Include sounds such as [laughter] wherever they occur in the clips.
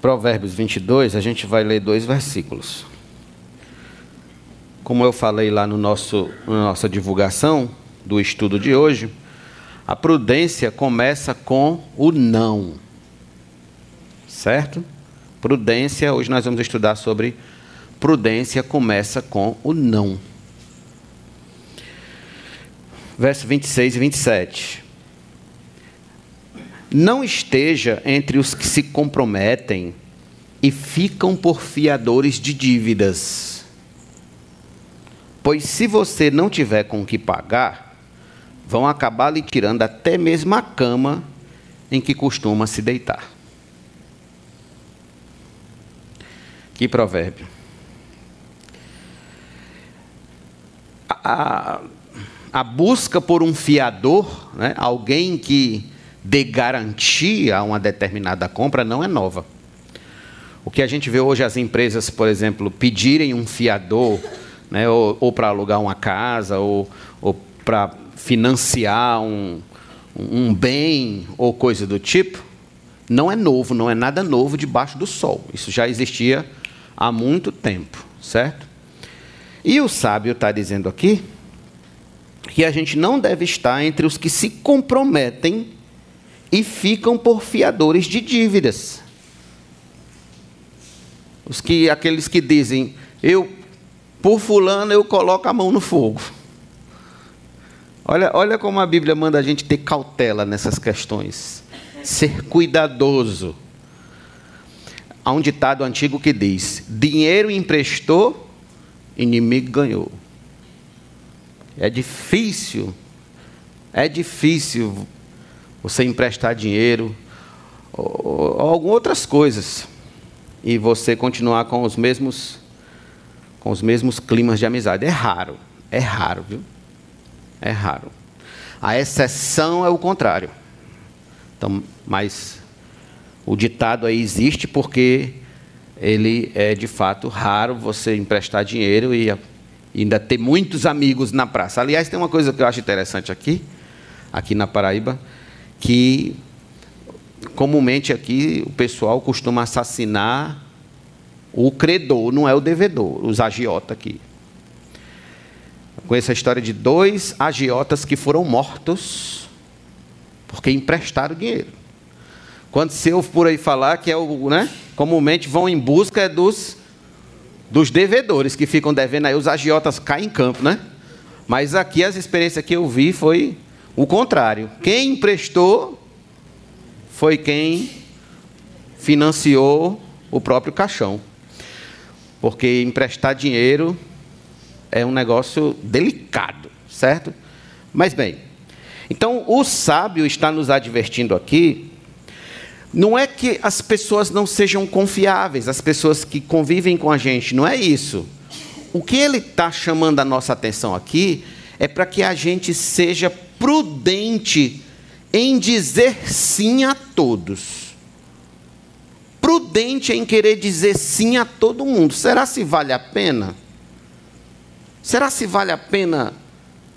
Provérbios 22, a gente vai ler dois versículos. Como eu falei lá no nosso, na nossa divulgação do estudo de hoje, a prudência começa com o não. Certo? Prudência, hoje nós vamos estudar sobre prudência começa com o não. Verso 26 e 27. Não esteja entre os que se comprometem e ficam por fiadores de dívidas. Pois se você não tiver com o que pagar, vão acabar lhe tirando até mesmo a cama em que costuma se deitar. Que provérbio. A, a busca por um fiador, né, alguém que de garantia a uma determinada compra não é nova. O que a gente vê hoje as empresas, por exemplo, pedirem um fiador, né, ou, ou para alugar uma casa, ou, ou para financiar um, um bem ou coisa do tipo, não é novo, não é nada novo debaixo do sol. Isso já existia há muito tempo, certo? E o sábio está dizendo aqui que a gente não deve estar entre os que se comprometem e ficam por fiadores de dívidas. Os que, aqueles que dizem, eu, por fulano, eu coloco a mão no fogo. Olha, olha como a Bíblia manda a gente ter cautela nessas questões. Ser cuidadoso. Há um ditado antigo que diz: dinheiro emprestou, inimigo ganhou. É difícil, é difícil você emprestar dinheiro, ou, ou outras coisas, e você continuar com os mesmos com os mesmos climas de amizade. É raro, é raro, viu? É raro. A exceção é o contrário. Então, mas o ditado aí existe porque ele é de fato raro você emprestar dinheiro e ainda ter muitos amigos na praça. Aliás, tem uma coisa que eu acho interessante aqui, aqui na Paraíba, que comumente aqui o pessoal costuma assassinar o credor, não é o devedor, os agiotas aqui. Com essa história de dois agiotas que foram mortos porque emprestaram dinheiro. Quando se ouve por aí falar que é o, né, comumente vão em busca dos dos devedores que ficam devendo aí os agiotas caem em campo, né? Mas aqui as experiências que eu vi foi o contrário. Quem emprestou foi quem financiou o próprio caixão. Porque emprestar dinheiro é um negócio delicado, certo? Mas bem, então o sábio está nos advertindo aqui. Não é que as pessoas não sejam confiáveis, as pessoas que convivem com a gente, não é isso. O que ele está chamando a nossa atenção aqui é para que a gente seja prudente em dizer sim a todos. Prudente em querer dizer sim a todo mundo. Será se vale a pena? Será se vale a pena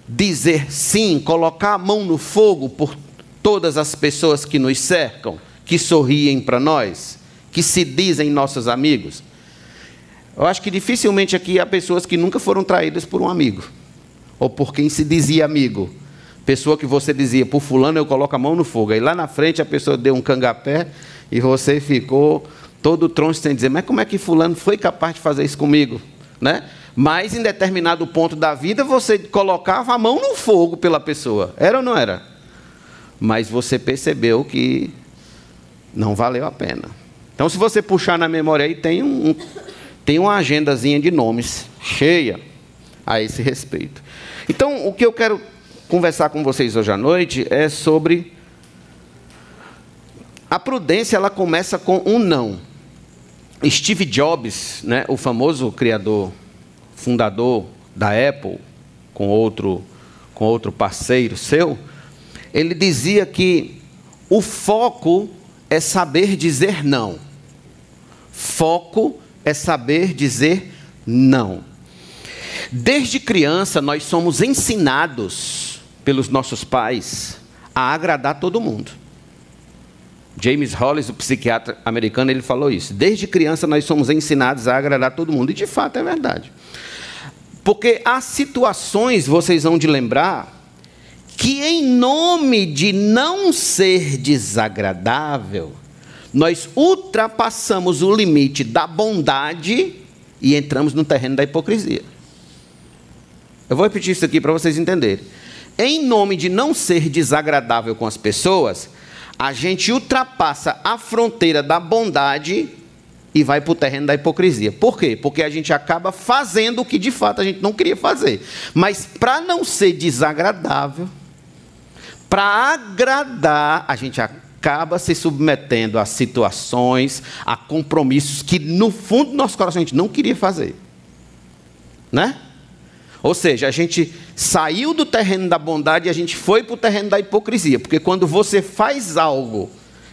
dizer sim, colocar a mão no fogo por todas as pessoas que nos cercam, que sorriem para nós, que se dizem nossos amigos? Eu acho que dificilmente aqui há pessoas que nunca foram traídas por um amigo, ou por quem se dizia amigo. Pessoa que você dizia, por fulano eu coloco a mão no fogo. Aí lá na frente a pessoa deu um cangapé e você ficou todo troncho sem dizer, mas como é que fulano foi capaz de fazer isso comigo? Né? Mas em determinado ponto da vida você colocava a mão no fogo pela pessoa. Era ou não era? Mas você percebeu que não valeu a pena. Então se você puxar na memória aí, tem, um, tem uma agendazinha de nomes cheia a esse respeito. Então, o que eu quero conversar com vocês hoje à noite é sobre a prudência, ela começa com um não. Steve Jobs, né, o famoso criador, fundador da Apple, com outro, com outro parceiro seu, ele dizia que o foco é saber dizer não. Foco é saber dizer não. Desde criança, nós somos ensinados pelos nossos pais a agradar todo mundo. James Hollis, o psiquiatra americano, ele falou isso. Desde criança nós somos ensinados a agradar todo mundo. E de fato é verdade. Porque há situações, vocês vão de lembrar, que em nome de não ser desagradável, nós ultrapassamos o limite da bondade e entramos no terreno da hipocrisia. Eu vou repetir isso aqui para vocês entenderem. Em nome de não ser desagradável com as pessoas, a gente ultrapassa a fronteira da bondade e vai para o terreno da hipocrisia. Por quê? Porque a gente acaba fazendo o que de fato a gente não queria fazer. Mas para não ser desagradável, para agradar, a gente acaba se submetendo a situações, a compromissos que no fundo do nosso coração a gente não queria fazer. Né? Ou seja, a gente saiu do terreno da bondade e a gente foi para o terreno da hipocrisia. Porque quando você faz algo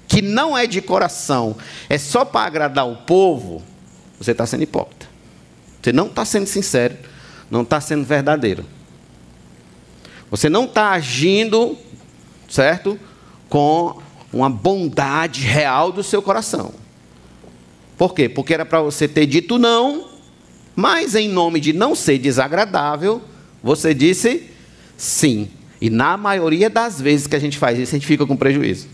que não é de coração, é só para agradar o povo, você está sendo hipócrita. Você não está sendo sincero, não está sendo verdadeiro. Você não está agindo, certo? Com uma bondade real do seu coração. Por quê? Porque era para você ter dito não mas em nome de não ser desagradável, você disse sim. E na maioria das vezes que a gente faz isso, a gente fica com prejuízo.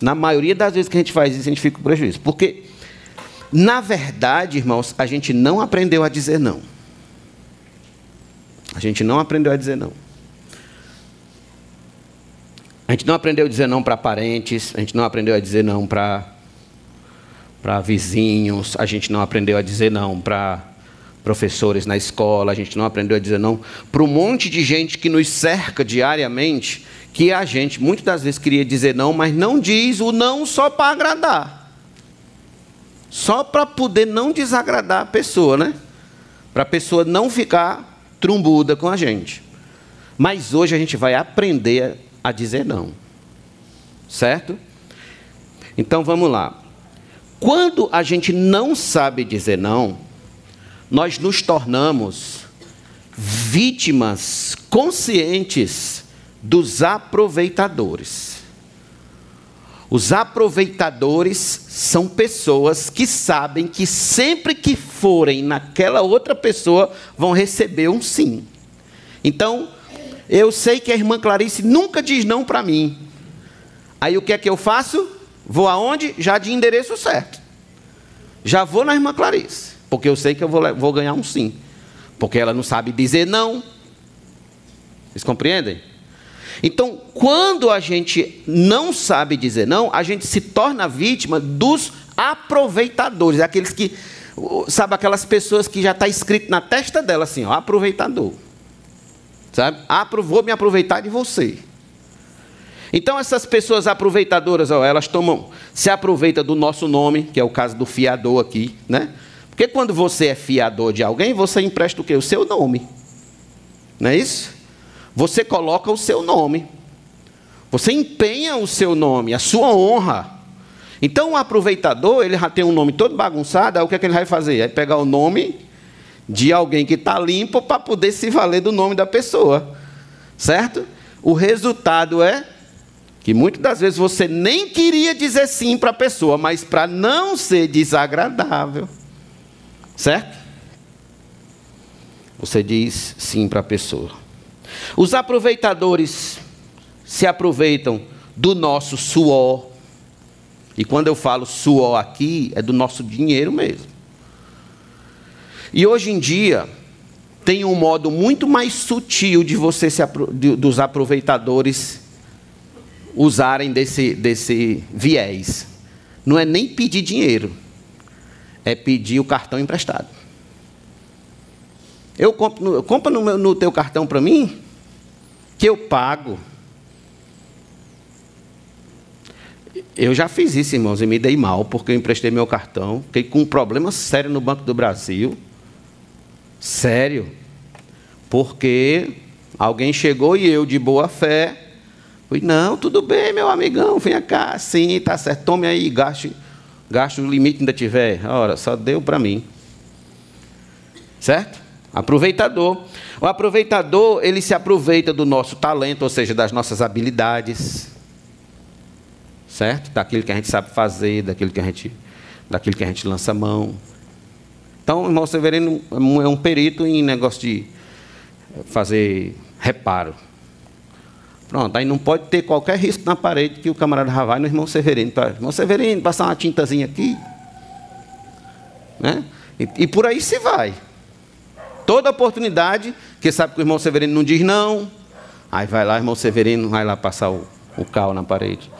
Na maioria das vezes que a gente faz isso, a gente fica com prejuízo. Porque, na verdade, irmãos, a gente não aprendeu a dizer não. A gente não aprendeu a dizer não. A gente não aprendeu a dizer não para parentes, a gente não aprendeu a dizer não para para vizinhos, a gente não aprendeu a dizer não para professores na escola, a gente não aprendeu a dizer não para um monte de gente que nos cerca diariamente, que a gente muitas das vezes queria dizer não, mas não diz o não só para agradar. Só para poder não desagradar a pessoa, né? Para a pessoa não ficar trumbuda com a gente. Mas hoje a gente vai aprender a dizer não. Certo? Então vamos lá. Quando a gente não sabe dizer não, nós nos tornamos vítimas conscientes dos aproveitadores. Os aproveitadores são pessoas que sabem que sempre que forem naquela outra pessoa vão receber um sim. Então, eu sei que a irmã Clarice nunca diz não para mim. Aí o que é que eu faço? Vou aonde? Já de endereço certo. Já vou na irmã Clarice, porque eu sei que eu vou, vou ganhar um sim. Porque ela não sabe dizer não. Vocês compreendem? Então, quando a gente não sabe dizer não, a gente se torna vítima dos aproveitadores, aqueles que, sabe, aquelas pessoas que já está escrito na testa dela assim, ó, aproveitador. Sabe? Vou me aproveitar de você. Então essas pessoas aproveitadoras, ó, elas tomam, se aproveitam do nosso nome, que é o caso do fiador aqui, né? Porque quando você é fiador de alguém, você empresta o quê? O seu nome. Não é isso? Você coloca o seu nome. Você empenha o seu nome, a sua honra. Então o aproveitador, ele já tem um nome todo bagunçado, aí o que, é que ele vai fazer? Vai pegar o nome de alguém que está limpo para poder se valer do nome da pessoa. Certo? O resultado é que muitas das vezes você nem queria dizer sim para a pessoa, mas para não ser desagradável, certo? Você diz sim para a pessoa. Os aproveitadores se aproveitam do nosso suor. E quando eu falo suor aqui, é do nosso dinheiro mesmo. E hoje em dia, tem um modo muito mais sutil de você se, dos aproveitadores usarem desse, desse viés. Não é nem pedir dinheiro, é pedir o cartão emprestado. Eu compro, compra no, meu, no teu cartão para mim, que eu pago. Eu já fiz isso, irmãos, e me dei mal, porque eu emprestei meu cartão, fiquei com um problema sério no Banco do Brasil. Sério. Porque alguém chegou e eu, de boa fé, Fui, não, tudo bem, meu amigão, venha cá, sim, tá certo, tome aí, gaste, gaste o limite que ainda tiver. Ora, só deu para mim. Certo? Aproveitador. O aproveitador, ele se aproveita do nosso talento, ou seja, das nossas habilidades. certo? Daquilo que a gente sabe fazer, daquilo que a gente, daquilo que a gente lança mão. Então, o irmão Severino é um perito em negócio de fazer reparo. Pronto, aí não pode ter qualquer risco na parede que o camarada já vai no irmão Severino. Pra, irmão Severino, passar uma tintazinha aqui. Né? E, e por aí se vai. Toda oportunidade, que sabe que o irmão Severino não diz não, aí vai lá, irmão Severino vai lá passar o, o cal na parede.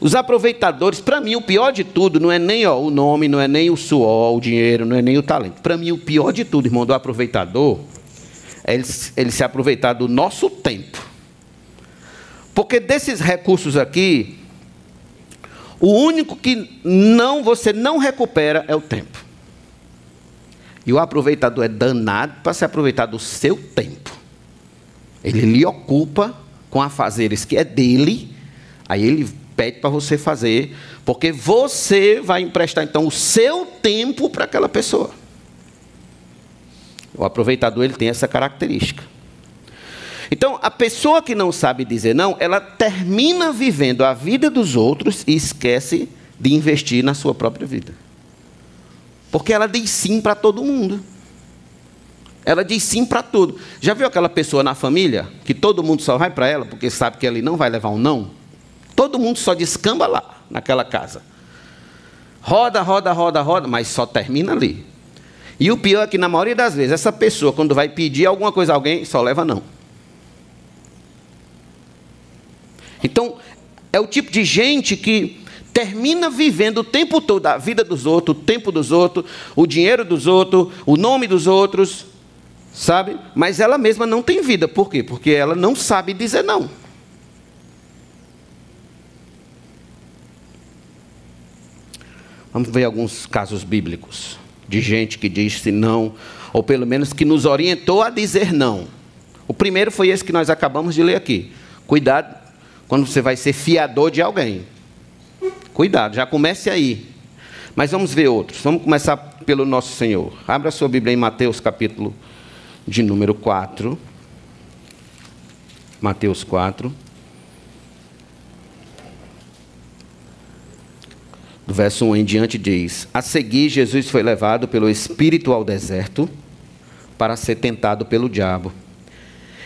Os aproveitadores, para mim, o pior de tudo não é nem ó, o nome, não é nem o suor, o dinheiro, não é nem o talento. Para mim, o pior de tudo, irmão, do aproveitador, é ele, ele se aproveitar do nosso tempo. Porque desses recursos aqui, o único que não você não recupera é o tempo. E o aproveitador é danado para se aproveitar do seu tempo. Ele lhe ocupa com afazeres que é dele, aí ele pede para você fazer, porque você vai emprestar então o seu tempo para aquela pessoa. O aproveitador ele tem essa característica. Então, a pessoa que não sabe dizer não, ela termina vivendo a vida dos outros e esquece de investir na sua própria vida. Porque ela diz sim para todo mundo. Ela diz sim para tudo. Já viu aquela pessoa na família que todo mundo só vai para ela porque sabe que ele não vai levar um não? Todo mundo só descamba lá, naquela casa. Roda, roda, roda, roda, mas só termina ali. E o pior é que, na maioria das vezes, essa pessoa, quando vai pedir alguma coisa a alguém, só leva não. Então, é o tipo de gente que termina vivendo o tempo todo a vida dos outros, o tempo dos outros, o dinheiro dos outros, o nome dos outros, sabe? Mas ela mesma não tem vida. Por quê? Porque ela não sabe dizer não. Vamos ver alguns casos bíblicos de gente que disse não, ou pelo menos que nos orientou a dizer não. O primeiro foi esse que nós acabamos de ler aqui. Cuidado quando você vai ser fiador de alguém. Cuidado, já comece aí. Mas vamos ver outros. Vamos começar pelo nosso Senhor. Abra sua Bíblia em Mateus capítulo de número 4. Mateus 4. Do verso 1 em diante diz: A seguir, Jesus foi levado pelo Espírito ao deserto para ser tentado pelo diabo.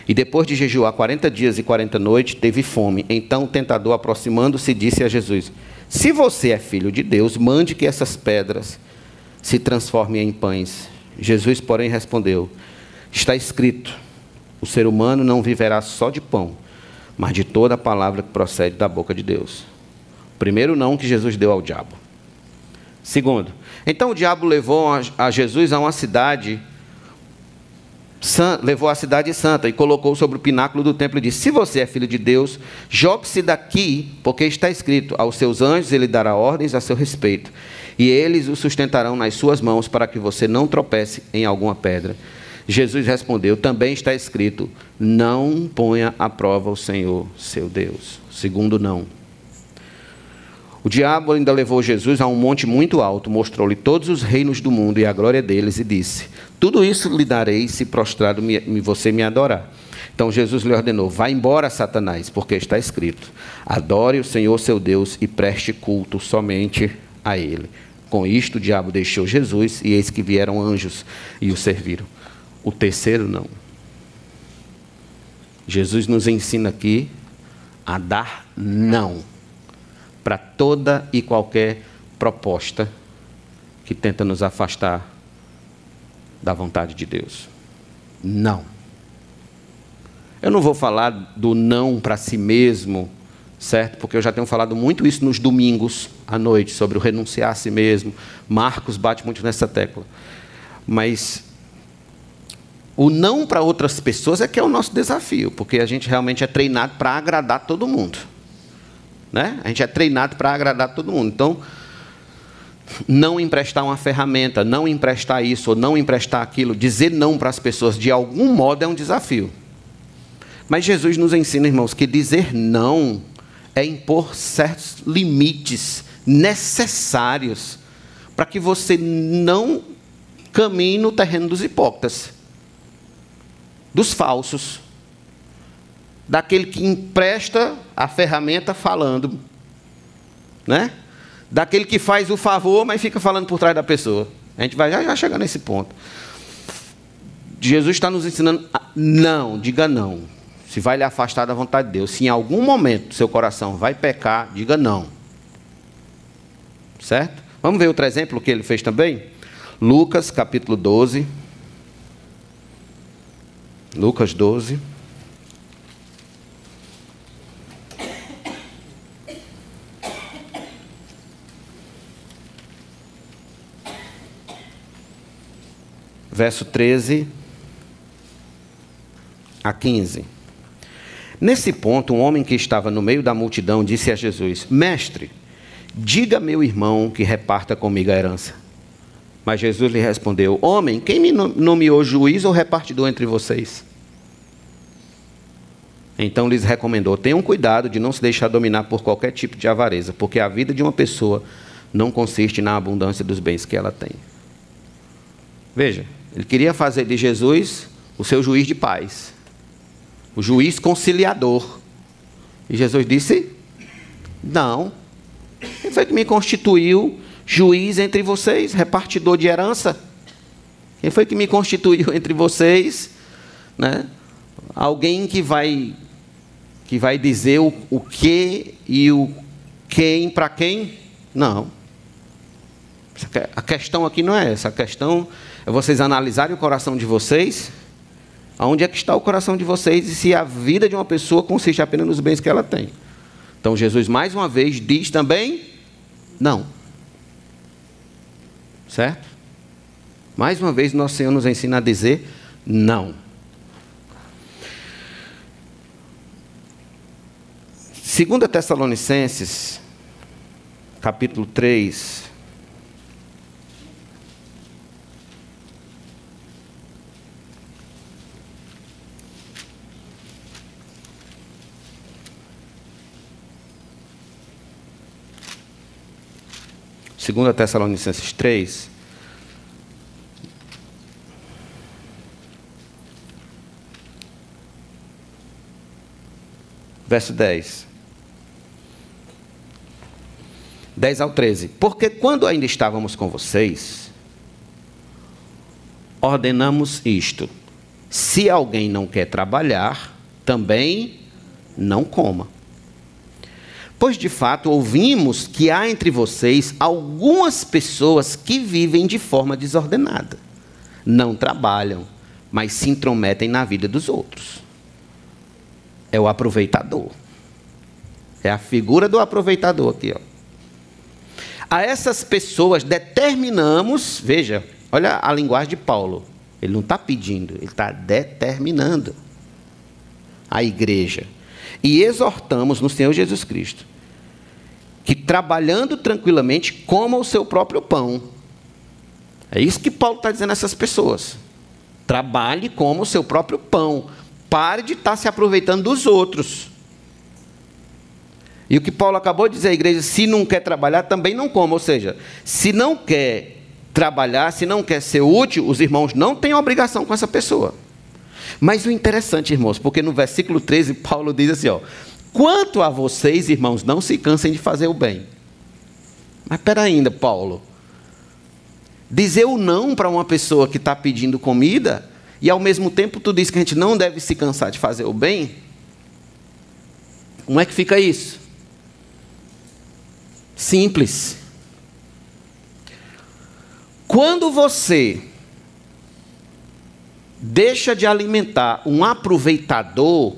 E depois de jejuar 40 dias e 40 noites, teve fome. Então o tentador, aproximando-se, disse a Jesus: Se você é filho de Deus, mande que essas pedras se transformem em pães. Jesus, porém, respondeu: Está escrito: O ser humano não viverá só de pão, mas de toda a palavra que procede da boca de Deus. Primeiro não que Jesus deu ao diabo. Segundo, então o diabo levou a Jesus a uma cidade, levou a cidade santa e colocou sobre o pináculo do templo e disse: Se você é filho de Deus, jogue-se daqui, porque está escrito: Aos seus anjos ele dará ordens a seu respeito, e eles o sustentarão nas suas mãos para que você não tropece em alguma pedra. Jesus respondeu: Também está escrito: Não ponha à prova o Senhor, seu Deus. Segundo, não. O diabo ainda levou Jesus a um monte muito alto, mostrou-lhe todos os reinos do mundo e a glória deles, e disse: Tudo isso lhe darei se prostrado você me adorar. Então Jesus lhe ordenou: Vá embora, Satanás, porque está escrito: Adore o Senhor seu Deus e preste culto somente a Ele. Com isto, o diabo deixou Jesus, e eis que vieram anjos e o serviram. O terceiro, não. Jesus nos ensina aqui a dar não para toda e qualquer proposta que tenta nos afastar da vontade de Deus. Não. Eu não vou falar do não para si mesmo, certo? Porque eu já tenho falado muito isso nos domingos à noite, sobre o renunciar a si mesmo. Marcos bate muito nessa tecla. Mas o não para outras pessoas é que é o nosso desafio, porque a gente realmente é treinado para agradar todo mundo. Né? A gente é treinado para agradar todo mundo. Então, não emprestar uma ferramenta, não emprestar isso ou não emprestar aquilo, dizer não para as pessoas de algum modo é um desafio. Mas Jesus nos ensina, irmãos, que dizer não é impor certos limites necessários para que você não caminhe no terreno dos hipócritas, dos falsos, daquele que empresta a ferramenta falando, né? Daquele que faz o favor, mas fica falando por trás da pessoa. A gente vai já, já chegar nesse ponto. Jesus está nos ensinando, a, não, diga não. Se vai lhe afastar da vontade de Deus. Se em algum momento seu coração vai pecar, diga não. Certo? Vamos ver outro exemplo que ele fez também? Lucas capítulo 12. Lucas 12. Verso 13 a 15. Nesse ponto, um homem que estava no meio da multidão disse a Jesus: Mestre, diga meu irmão que reparta comigo a herança. Mas Jesus lhe respondeu: Homem, quem me nomeou juiz ou repartidor entre vocês? Então lhes recomendou: Tenham cuidado de não se deixar dominar por qualquer tipo de avareza, porque a vida de uma pessoa não consiste na abundância dos bens que ela tem. Veja, ele queria fazer de Jesus o seu juiz de paz o juiz conciliador. E Jesus disse: Não. Quem foi que me constituiu juiz entre vocês, repartidor de herança? Quem foi que me constituiu [laughs] entre vocês? Né? Alguém que vai que vai dizer o, o que e o quem para quem? Não. A questão aqui não é essa. A questão é vocês analisarem o coração de vocês Aonde é que está o coração de vocês e se a vida de uma pessoa consiste apenas nos bens que ela tem? Então Jesus mais uma vez diz também não. Certo? Mais uma vez nosso Senhor nos ensina a dizer não. Segunda Tessalonicenses, capítulo 3, 2 Tessalonicenses 3. Verso 10. 10 ao 13. Porque quando ainda estávamos com vocês, ordenamos isto: se alguém não quer trabalhar, também não coma. Pois de fato ouvimos que há entre vocês algumas pessoas que vivem de forma desordenada. Não trabalham, mas se intrometem na vida dos outros. É o aproveitador. É a figura do aproveitador aqui. Ó. A essas pessoas determinamos, veja, olha a linguagem de Paulo. Ele não está pedindo, ele está determinando a igreja e exortamos no Senhor Jesus Cristo que trabalhando tranquilamente coma o seu próprio pão. É isso que Paulo está dizendo a essas pessoas. Trabalhe como o seu próprio pão. Pare de estar se aproveitando dos outros. E o que Paulo acabou de dizer à igreja, se não quer trabalhar, também não coma. Ou seja, se não quer trabalhar, se não quer ser útil, os irmãos não têm obrigação com essa pessoa. Mas o interessante, irmãos, porque no versículo 13, Paulo diz assim: ó, quanto a vocês, irmãos, não se cansem de fazer o bem. Mas espera ainda, Paulo. Dizer o não para uma pessoa que está pedindo comida e ao mesmo tempo tu diz que a gente não deve se cansar de fazer o bem. Como é que fica isso? Simples. Quando você deixa de alimentar um aproveitador,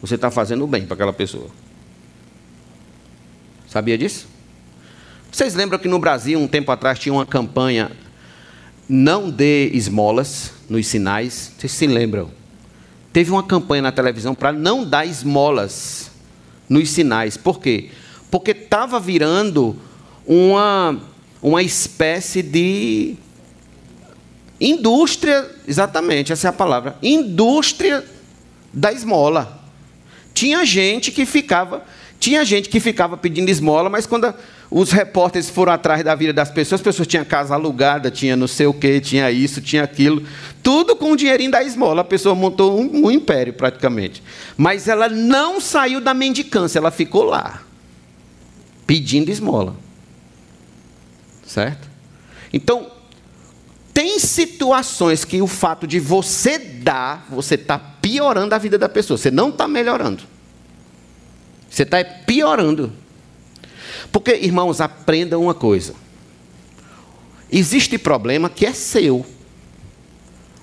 você está fazendo bem para aquela pessoa. Sabia disso? Vocês lembram que no Brasil, um tempo atrás, tinha uma campanha Não dê esmolas nos sinais? Vocês se lembram? Teve uma campanha na televisão para não dar esmolas nos sinais. Por quê? Porque estava virando uma, uma espécie de Indústria, exatamente, essa é a palavra. Indústria da esmola. Tinha gente que ficava, tinha gente que ficava pedindo esmola, mas quando os repórteres foram atrás da vida das pessoas, as pessoas tinham casa alugada, tinha não sei o que, tinha isso, tinha aquilo, tudo com o dinheirinho da esmola. A pessoa montou um, um império praticamente. Mas ela não saiu da mendicância, ela ficou lá. pedindo esmola. Certo? Então, tem situações que o fato de você dar, você está piorando a vida da pessoa. Você não está melhorando. Você está piorando. Porque, irmãos, aprendam uma coisa. Existe problema que é seu.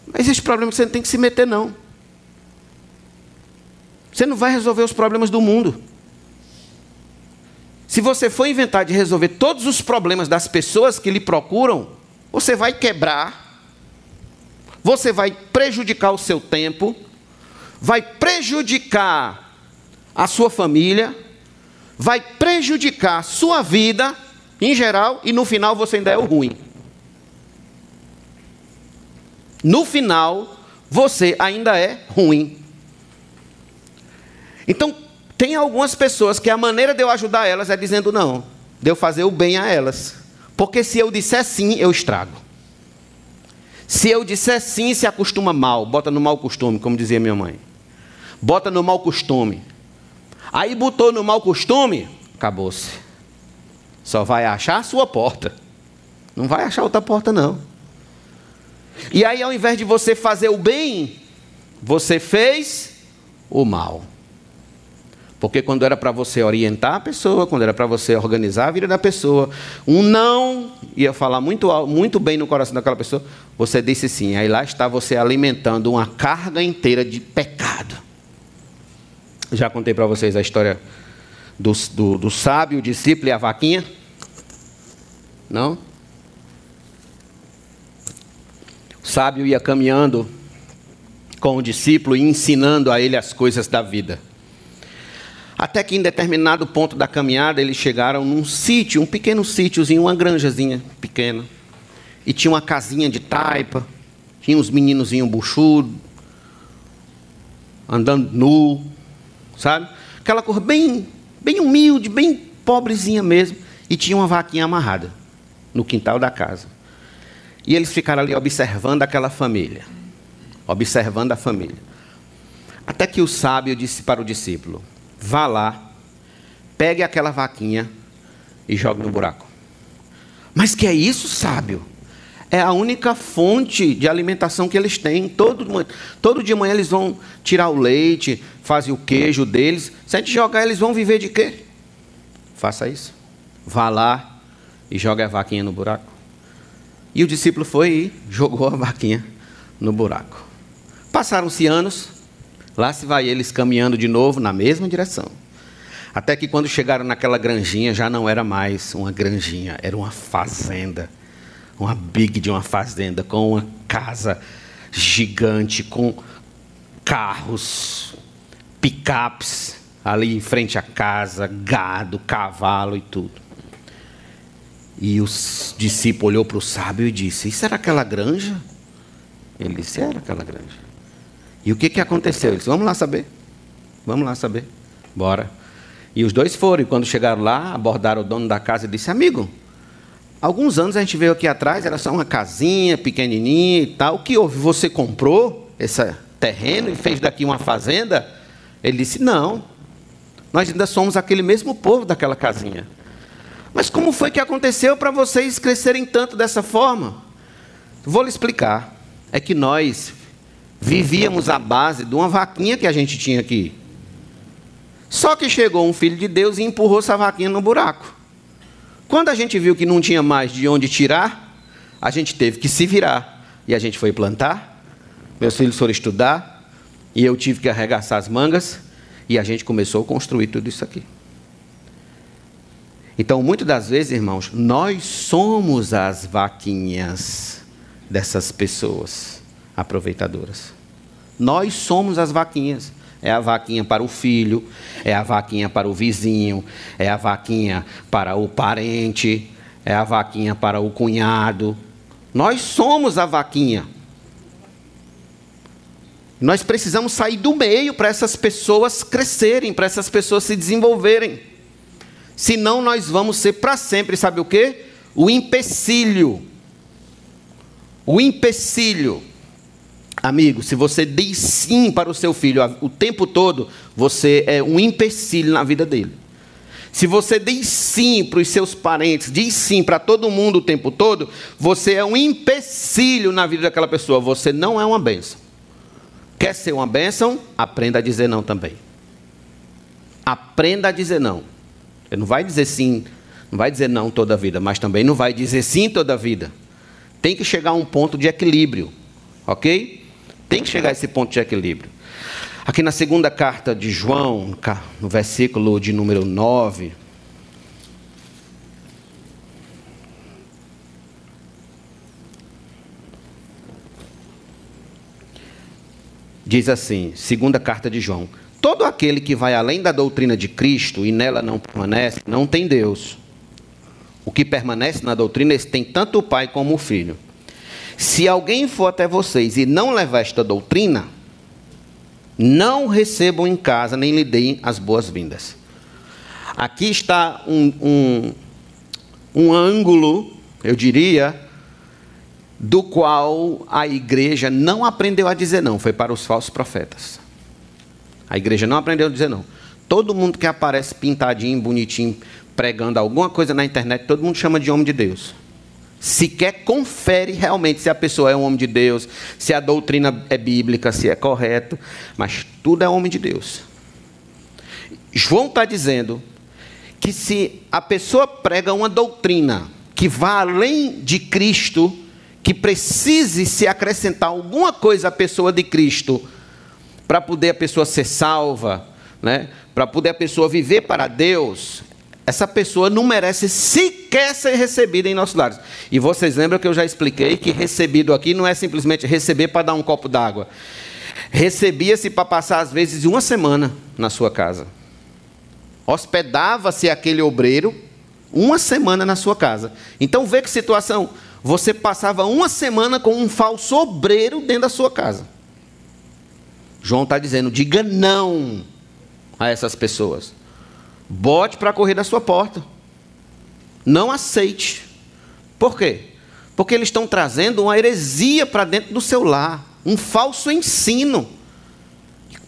Mas existe problema que você não tem que se meter, não. Você não vai resolver os problemas do mundo. Se você for inventar de resolver todos os problemas das pessoas que lhe procuram, você vai quebrar, você vai prejudicar o seu tempo, vai prejudicar a sua família, vai prejudicar a sua vida em geral e no final você ainda é o ruim. No final, você ainda é ruim. Então, tem algumas pessoas que a maneira de eu ajudar elas é dizendo não, de eu fazer o bem a elas. Porque se eu disser sim, eu estrago. Se eu disser sim, se acostuma mal, bota no mau costume, como dizia minha mãe. Bota no mau costume. Aí botou no mau costume, acabou-se. Só vai achar a sua porta. Não vai achar outra porta, não. E aí, ao invés de você fazer o bem, você fez o mal. Porque quando era para você orientar a pessoa, quando era para você organizar a vida da pessoa, um não ia falar muito, muito bem no coração daquela pessoa, você disse sim. Aí lá está você alimentando uma carga inteira de pecado. Já contei para vocês a história do, do, do sábio, o discípulo e a vaquinha? Não? O sábio ia caminhando com o discípulo e ensinando a ele as coisas da vida. Até que em determinado ponto da caminhada eles chegaram num sítio, um pequeno sítiozinho, uma granjazinha pequena. E tinha uma casinha de taipa, tinha uns meninozinhos buchudos, andando nu, sabe? Aquela cor bem, bem humilde, bem pobrezinha mesmo. E tinha uma vaquinha amarrada no quintal da casa. E eles ficaram ali observando aquela família, observando a família. Até que o sábio disse para o discípulo: Vá lá, pegue aquela vaquinha e jogue no buraco. Mas que é isso, sábio? É a única fonte de alimentação que eles têm. Todo, todo dia de manhã eles vão tirar o leite, fazem o queijo deles. Se a gente jogar, eles vão viver de quê? Faça isso. Vá lá e jogue a vaquinha no buraco. E o discípulo foi e jogou a vaquinha no buraco. Passaram-se anos, lá se vai eles caminhando de novo na mesma direção. Até que quando chegaram naquela granjinha, já não era mais uma granjinha, era uma fazenda. Uma big de uma fazenda, com uma casa gigante, com carros, picapes ali em frente à casa, gado, cavalo e tudo. E o discípulo olhou para o sábio e disse: Isso era aquela granja? Ele disse: Era aquela granja. E o que, que aconteceu? Disse: Vamos lá saber. Vamos lá saber. Bora. E os dois foram. E quando chegaram lá, abordaram o dono da casa e disse: Amigo, alguns anos a gente veio aqui atrás, era só uma casinha pequenininha e tal. O que houve? Você comprou esse terreno e fez daqui uma fazenda? Ele disse: Não. Nós ainda somos aquele mesmo povo daquela casinha. Mas como foi que aconteceu para vocês crescerem tanto dessa forma? Vou lhe explicar. É que nós vivíamos à base de uma vaquinha que a gente tinha aqui. Só que chegou um filho de Deus e empurrou essa vaquinha no buraco. Quando a gente viu que não tinha mais de onde tirar, a gente teve que se virar. E a gente foi plantar, meus filhos foram estudar, e eu tive que arregaçar as mangas, e a gente começou a construir tudo isso aqui. Então, muitas das vezes, irmãos, nós somos as vaquinhas dessas pessoas aproveitadoras. Nós somos as vaquinhas. É a vaquinha para o filho, é a vaquinha para o vizinho, é a vaquinha para o parente, é a vaquinha para o cunhado. Nós somos a vaquinha. Nós precisamos sair do meio para essas pessoas crescerem, para essas pessoas se desenvolverem. Senão nós vamos ser para sempre, sabe o que? O empecilho. O empecilho. Amigo, se você diz sim para o seu filho o tempo todo, você é um empecilho na vida dele. se você diz sim para os seus parentes, diz sim para todo mundo o tempo todo, você é um empecilho na vida daquela pessoa. Você não é uma bênção. Quer ser uma bênção? Aprenda a dizer não também. Aprenda a dizer não. Não vai dizer sim, não vai dizer não toda a vida, mas também não vai dizer sim toda a vida. Tem que chegar a um ponto de equilíbrio, ok? Tem que chegar a esse ponto de equilíbrio. Aqui na segunda carta de João, no versículo de número 9. Diz assim, segunda carta de João: Todo aquele que vai além da doutrina de Cristo e nela não permanece, não tem Deus. O que permanece na doutrina, esse tem tanto o Pai como o Filho. Se alguém for até vocês e não levar esta doutrina, não recebam em casa nem lhe deem as boas-vindas. Aqui está um, um, um ângulo, eu diria, do qual a igreja não aprendeu a dizer não, foi para os falsos profetas. A igreja não aprendeu a dizer não. Todo mundo que aparece pintadinho, bonitinho, pregando alguma coisa na internet, todo mundo chama de homem de Deus sequer confere realmente se a pessoa é um homem de Deus, se a doutrina é bíblica, se é correto, mas tudo é homem de Deus. João está dizendo que se a pessoa prega uma doutrina que vá além de Cristo, que precise se acrescentar alguma coisa à pessoa de Cristo, para poder a pessoa ser salva, né? para poder a pessoa viver para Deus, essa pessoa não merece sequer ser recebida em nossos lares. E vocês lembram que eu já expliquei que recebido aqui não é simplesmente receber para dar um copo d'água. Recebia-se para passar, às vezes, uma semana na sua casa. Hospedava-se aquele obreiro uma semana na sua casa. Então, vê que situação. Você passava uma semana com um falso obreiro dentro da sua casa. João está dizendo: diga não a essas pessoas. Bote para correr da sua porta. Não aceite. Por quê? Porque eles estão trazendo uma heresia para dentro do seu lar, um falso ensino.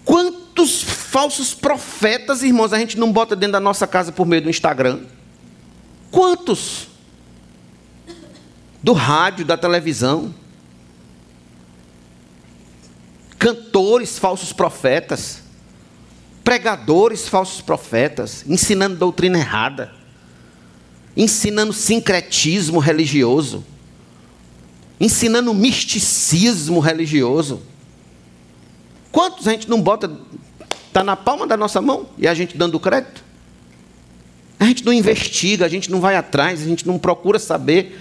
Quantos falsos profetas, irmãos, a gente não bota dentro da nossa casa por meio do Instagram? Quantos? Do rádio, da televisão. Cantores, falsos profetas pregadores falsos profetas, ensinando doutrina errada, ensinando sincretismo religioso, ensinando misticismo religioso. Quantos a gente não bota, está na palma da nossa mão e a gente dando crédito? A gente não investiga, a gente não vai atrás, a gente não procura saber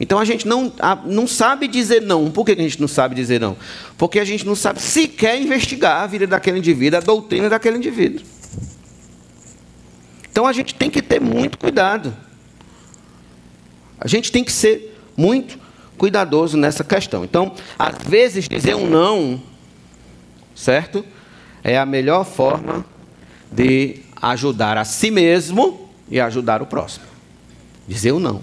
então a gente não, não sabe dizer não. Por que a gente não sabe dizer não? Porque a gente não sabe sequer investigar a vida daquele indivíduo, a doutrina daquele indivíduo. Então a gente tem que ter muito cuidado. A gente tem que ser muito cuidadoso nessa questão. Então, às vezes, dizer um não, certo? É a melhor forma de ajudar a si mesmo e ajudar o próximo. Dizer um não.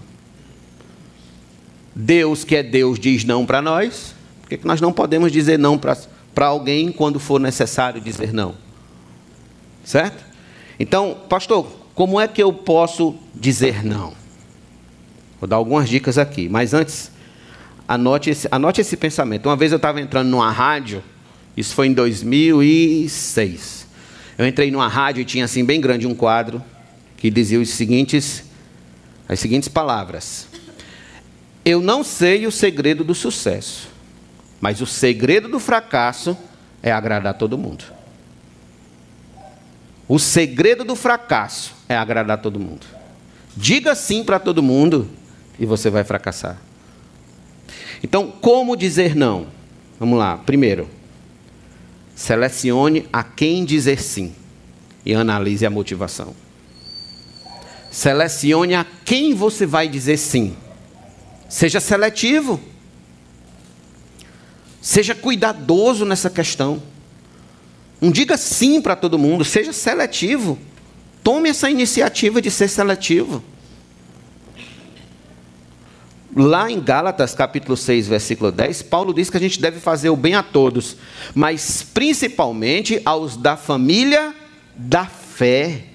Deus, que é Deus, diz não para nós, por que nós não podemos dizer não para alguém quando for necessário dizer não? Certo? Então, pastor, como é que eu posso dizer não? Vou dar algumas dicas aqui, mas antes, anote esse, anote esse pensamento. Uma vez eu estava entrando numa rádio, isso foi em 2006. Eu entrei numa rádio e tinha assim bem grande um quadro que dizia os seguintes, as seguintes palavras: eu não sei o segredo do sucesso, mas o segredo do fracasso é agradar todo mundo. O segredo do fracasso é agradar todo mundo. Diga sim para todo mundo e você vai fracassar. Então, como dizer não? Vamos lá. Primeiro, selecione a quem dizer sim e analise a motivação. Selecione a quem você vai dizer sim Seja seletivo. Seja cuidadoso nessa questão. Não diga sim para todo mundo, seja seletivo. Tome essa iniciativa de ser seletivo. Lá em Gálatas, capítulo 6, versículo 10, Paulo diz que a gente deve fazer o bem a todos, mas principalmente aos da família da fé.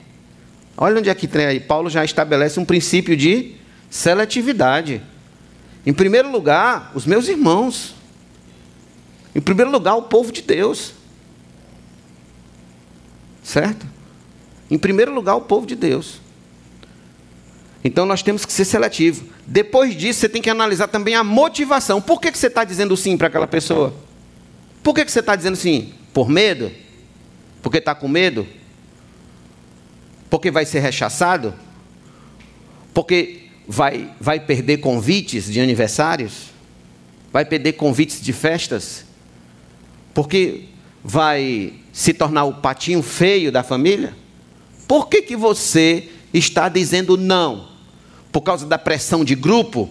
Olha onde é que tem aí. Paulo já estabelece um princípio de seletividade. Em primeiro lugar, os meus irmãos. Em primeiro lugar, o povo de Deus. Certo? Em primeiro lugar, o povo de Deus. Então nós temos que ser seletivo. Depois disso, você tem que analisar também a motivação. Por que, que você está dizendo sim para aquela pessoa? Por que, que você está dizendo sim? Por medo? Porque está com medo? Porque vai ser rechaçado? Porque vai, vai perder convites de aniversários? Vai perder convites de festas? Porque vai se tornar o patinho feio da família? Por que, que você está dizendo não? por causa da pressão de grupo,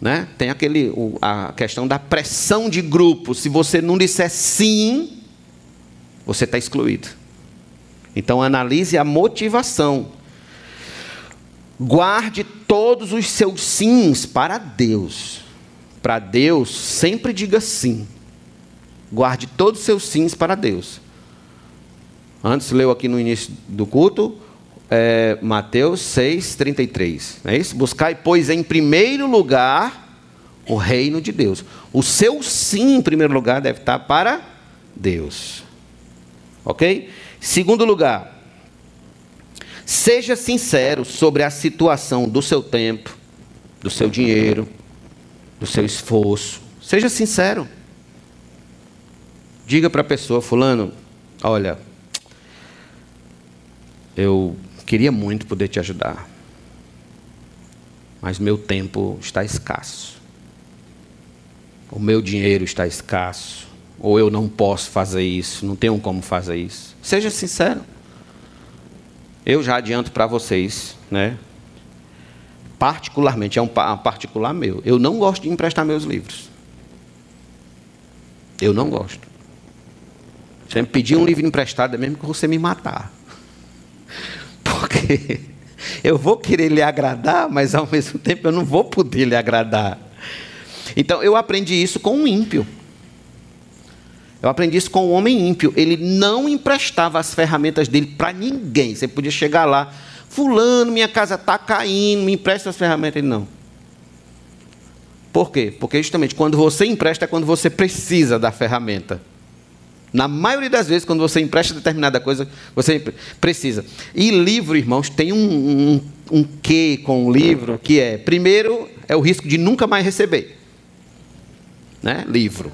né? Tem aquele a questão da pressão de grupo. Se você não disser sim, você está excluído. Então analise a motivação. Guarde todos os seus sims para Deus. Para Deus, sempre diga sim. Guarde todos os seus sims para Deus. Antes leu aqui no início do culto, é, Mateus 6, 33. Não é isso? Buscai, pois, em primeiro lugar o reino de Deus. O seu sim, em primeiro lugar, deve estar para Deus. Ok? Segundo lugar, seja sincero sobre a situação do seu tempo, do seu dinheiro, do seu esforço. Seja sincero. Diga para a pessoa, fulano, olha, eu Queria muito poder te ajudar, mas meu tempo está escasso. O meu dinheiro está escasso, ou eu não posso fazer isso, não tenho como fazer isso. Seja sincero. Eu já adianto para vocês, né? Particularmente, é um particular meu. Eu não gosto de emprestar meus livros. Eu não gosto. Você me pedir um livro emprestado, é mesmo que você me matar [laughs] porque eu vou querer lhe agradar, mas ao mesmo tempo eu não vou poder lhe agradar. Então eu aprendi isso com um ímpio. Eu aprendi isso com um homem ímpio. Ele não emprestava as ferramentas dele para ninguém. Você podia chegar lá, fulano, minha casa está caindo, me empresta as ferramentas. Ele não. Por quê? Porque justamente quando você empresta é quando você precisa da ferramenta. Na maioria das vezes, quando você empresta determinada coisa, você precisa. E livro, irmãos, tem um, um, um quê com o livro que é, primeiro, é o risco de nunca mais receber. Né? Livro.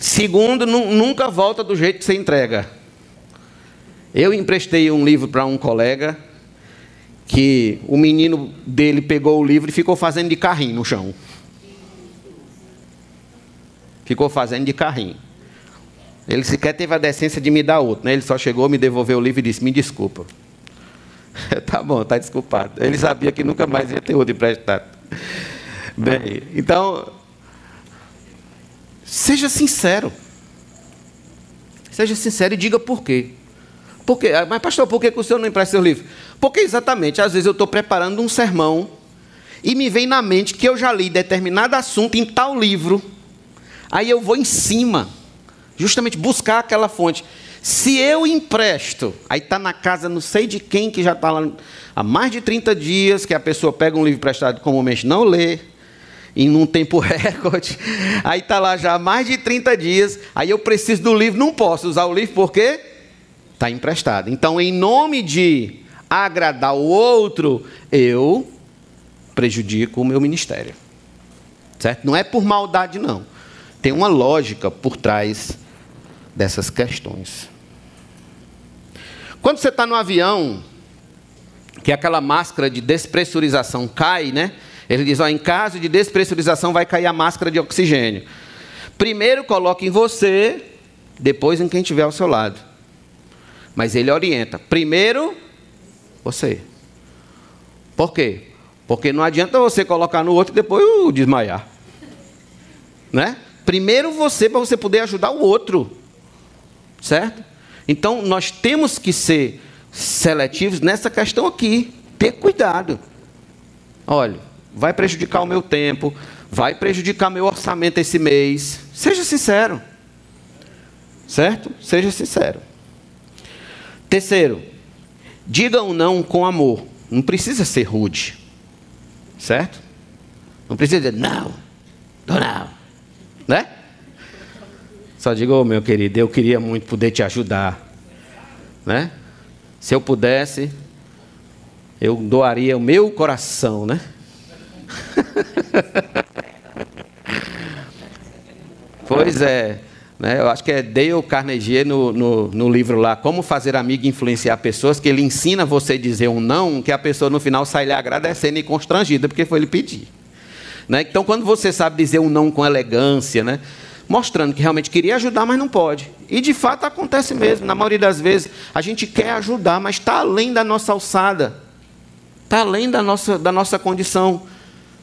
Segundo, nunca volta do jeito que você entrega. Eu emprestei um livro para um colega que o menino dele pegou o livro e ficou fazendo de carrinho no chão. Ficou fazendo de carrinho. Ele sequer teve a decência de me dar outro. Né? Ele só chegou, me devolveu o livro e disse: Me desculpa. [laughs] tá bom, está desculpado. Ele sabia que nunca mais ia ter outro emprestado. Bem, então, seja sincero. Seja sincero e diga por quê. Por quê? Ah, mas, pastor, por que o senhor não empresta seu livro? Porque exatamente, às vezes eu estou preparando um sermão e me vem na mente que eu já li determinado assunto em tal livro. Aí eu vou em cima justamente buscar aquela fonte. Se eu empresto, aí está na casa não sei de quem que já está lá há mais de 30 dias, que a pessoa pega um livro emprestado comumente não lê, em um tempo [laughs] recorde, aí está lá já há mais de 30 dias, aí eu preciso do livro, não posso usar o livro porque está emprestado. Então, em nome de agradar o outro, eu prejudico o meu ministério. Certo? Não é por maldade, não. Tem uma lógica por trás dessas questões. Quando você está no avião, que aquela máscara de despressurização cai, né? Ele diz: ó, em caso de despressurização vai cair a máscara de oxigênio. Primeiro coloque em você, depois em quem estiver ao seu lado. Mas ele orienta: primeiro você. Por quê? Porque não adianta você colocar no outro e depois uh, desmaiar. Né? Primeiro você para você poder ajudar o outro. Certo? Então, nós temos que ser seletivos nessa questão aqui. Ter cuidado. Olha, vai prejudicar o meu tempo, vai prejudicar meu orçamento esse mês. Seja sincero. Certo? Seja sincero. Terceiro, Diga um não com amor. Não precisa ser rude. Certo? Não precisa dizer não. Não. Né? Só diga, oh, meu querido, eu queria muito poder te ajudar. Né? Se eu pudesse, eu doaria o meu coração, né? [laughs] pois é. Né? Eu acho que é Dale Carnegie no, no, no, livro lá, Como Fazer Amigo e Influenciar Pessoas, que ele ensina você a dizer um não, que a pessoa no final sai lhe agradecendo e constrangida, porque foi lhe pedir. Né? Então, quando você sabe dizer um não com elegância, né? mostrando que realmente queria ajudar, mas não pode. E de fato acontece mesmo. Na maioria das vezes, a gente quer ajudar, mas está além da nossa alçada, está além da nossa, da nossa condição,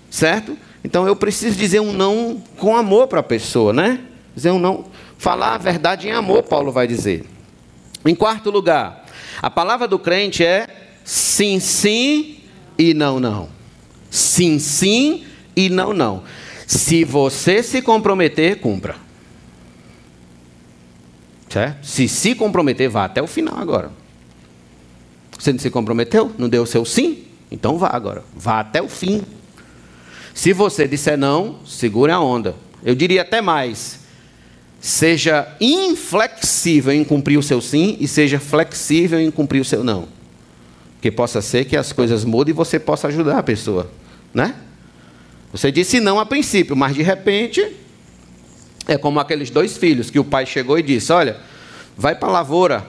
certo? Então eu preciso dizer um não com amor para a pessoa, né? Dizer um não, falar a verdade em amor, Paulo vai dizer. Em quarto lugar, a palavra do crente é sim, sim e não, não. Sim, sim e não, não. Se você se comprometer, cumpra. Certo? Se se comprometer, vá até o final agora. Você não se comprometeu? Não deu o seu sim? Então vá agora. Vá até o fim. Se você disser não, segure a onda. Eu diria até mais. Seja inflexível em cumprir o seu sim e seja flexível em cumprir o seu não. Que possa ser que as coisas mudem e você possa ajudar a pessoa, né? Você disse não a princípio, mas de repente é como aqueles dois filhos que o pai chegou e disse: Olha, vai para a lavoura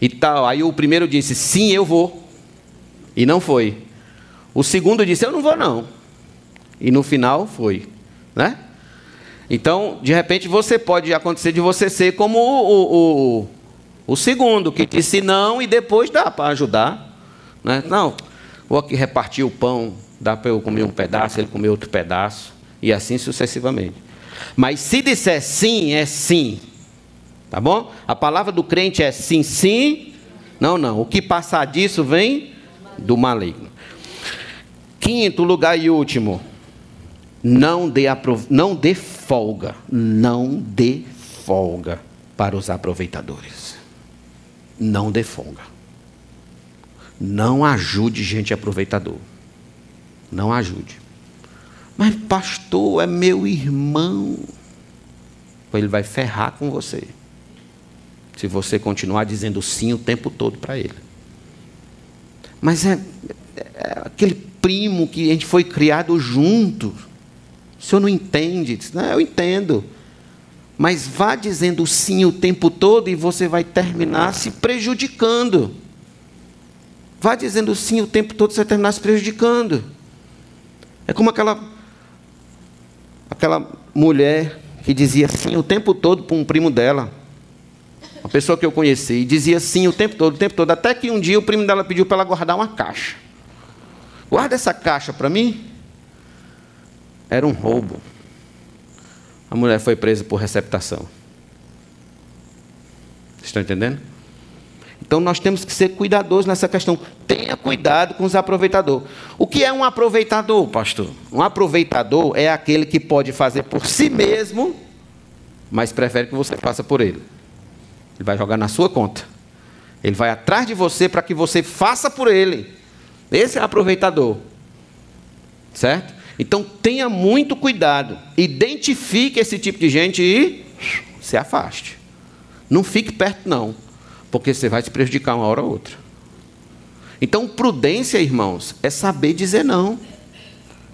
e tal. Aí o primeiro disse: Sim, eu vou. E não foi. O segundo disse: Eu não vou, não. E no final foi. Né? Então, de repente, você pode acontecer de você ser como o, o, o, o segundo, que disse não e depois dá para ajudar. Né? Não, vou aqui repartir o pão dá para eu comer um pedaço, ele comer outro pedaço, e assim sucessivamente. Mas se disser sim, é sim. Tá bom? A palavra do crente é sim, sim. Não, não. O que passar disso vem do maligno. Quinto lugar e último. Não dê, não dê folga. Não dê folga para os aproveitadores. Não dê folga. Não ajude gente aproveitador. Não ajude. Mas, pastor, é meu irmão. Ele vai ferrar com você. Se você continuar dizendo sim o tempo todo para ele. Mas é, é, aquele primo que a gente foi criado junto. O senhor não entende? Diz, não, eu entendo. Mas vá dizendo sim o tempo todo e você vai terminar se prejudicando. Vá dizendo sim o tempo todo e você vai terminar se prejudicando. É como aquela aquela mulher que dizia sim o tempo todo para um primo dela. Uma pessoa que eu conheci, e dizia sim o tempo todo, o tempo todo, até que um dia o primo dela pediu para ela guardar uma caixa. Guarda essa caixa para mim. Era um roubo. A mulher foi presa por receptação. Estão entendendo? Então nós temos que ser cuidadosos nessa questão. Tenha cuidado com os aproveitadores. O que é um aproveitador, pastor? Um aproveitador é aquele que pode fazer por si mesmo, mas prefere que você faça por ele. Ele vai jogar na sua conta. Ele vai atrás de você para que você faça por ele. Esse é aproveitador. Certo? Então tenha muito cuidado. Identifique esse tipo de gente e se afaste. Não fique perto, não porque você vai se prejudicar uma hora ou outra. Então, prudência, irmãos, é saber dizer não.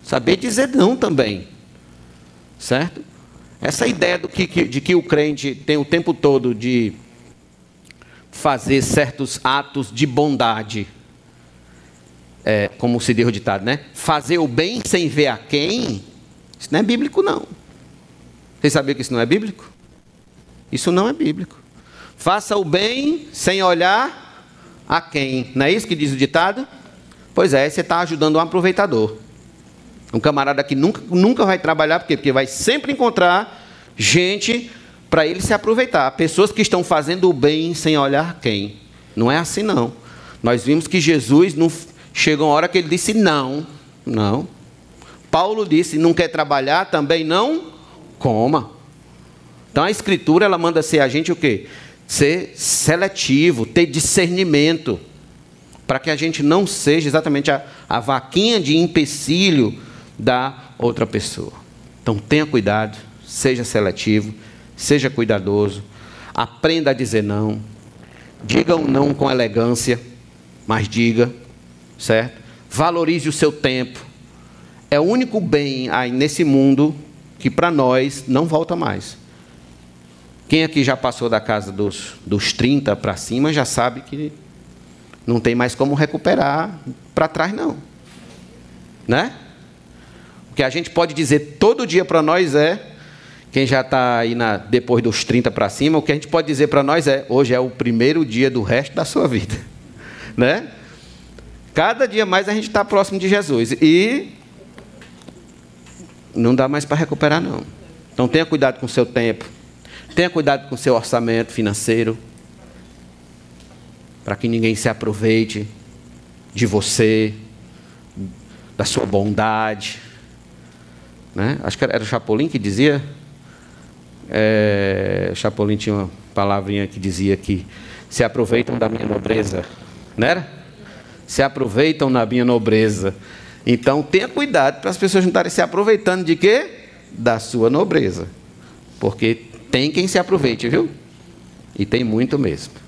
Saber dizer não também. Certo? Essa ideia do que, de que o crente tem o tempo todo de fazer certos atos de bondade, é, como se diz o ditado, né? Fazer o bem sem ver a quem, isso não é bíblico, não. Vocês sabiam que isso não é bíblico? Isso não é bíblico. Faça o bem sem olhar a quem. Não é isso que diz o ditado? Pois é, você está ajudando um aproveitador. Um camarada que nunca, nunca vai trabalhar, por quê? Porque vai sempre encontrar gente para ele se aproveitar. Pessoas que estão fazendo o bem sem olhar quem. Não é assim, não. Nós vimos que Jesus não, chegou uma hora que ele disse não. Não. Paulo disse: não quer trabalhar, também não coma. Então a escritura ela manda ser a gente o quê? ser seletivo, ter discernimento. para que a gente não seja exatamente a, a vaquinha de empecilho da outra pessoa. Então tenha cuidado, seja seletivo, seja cuidadoso, aprenda a dizer não, diga um não com elegância, mas diga, certo? Valorize o seu tempo. É o único bem aí nesse mundo que para nós não volta mais. Quem aqui já passou da casa dos, dos 30 para cima já sabe que não tem mais como recuperar para trás, não. Né? O que a gente pode dizer todo dia para nós é, quem já está aí na, depois dos 30 para cima, o que a gente pode dizer para nós é, hoje é o primeiro dia do resto da sua vida. [laughs] Né? Cada dia mais a gente está próximo de Jesus. E não dá mais para recuperar, não. Então tenha cuidado com o seu tempo. Tenha cuidado com o seu orçamento financeiro. Para que ninguém se aproveite de você, da sua bondade. Né? Acho que era o Chapolin que dizia. É, Chapolin tinha uma palavrinha que dizia que se aproveitam da minha nobreza. Não era? Se aproveitam da minha nobreza. Então tenha cuidado para as pessoas não estarem se aproveitando de quê? Da sua nobreza. Porque tem quem se aproveite, viu? E tem muito mesmo.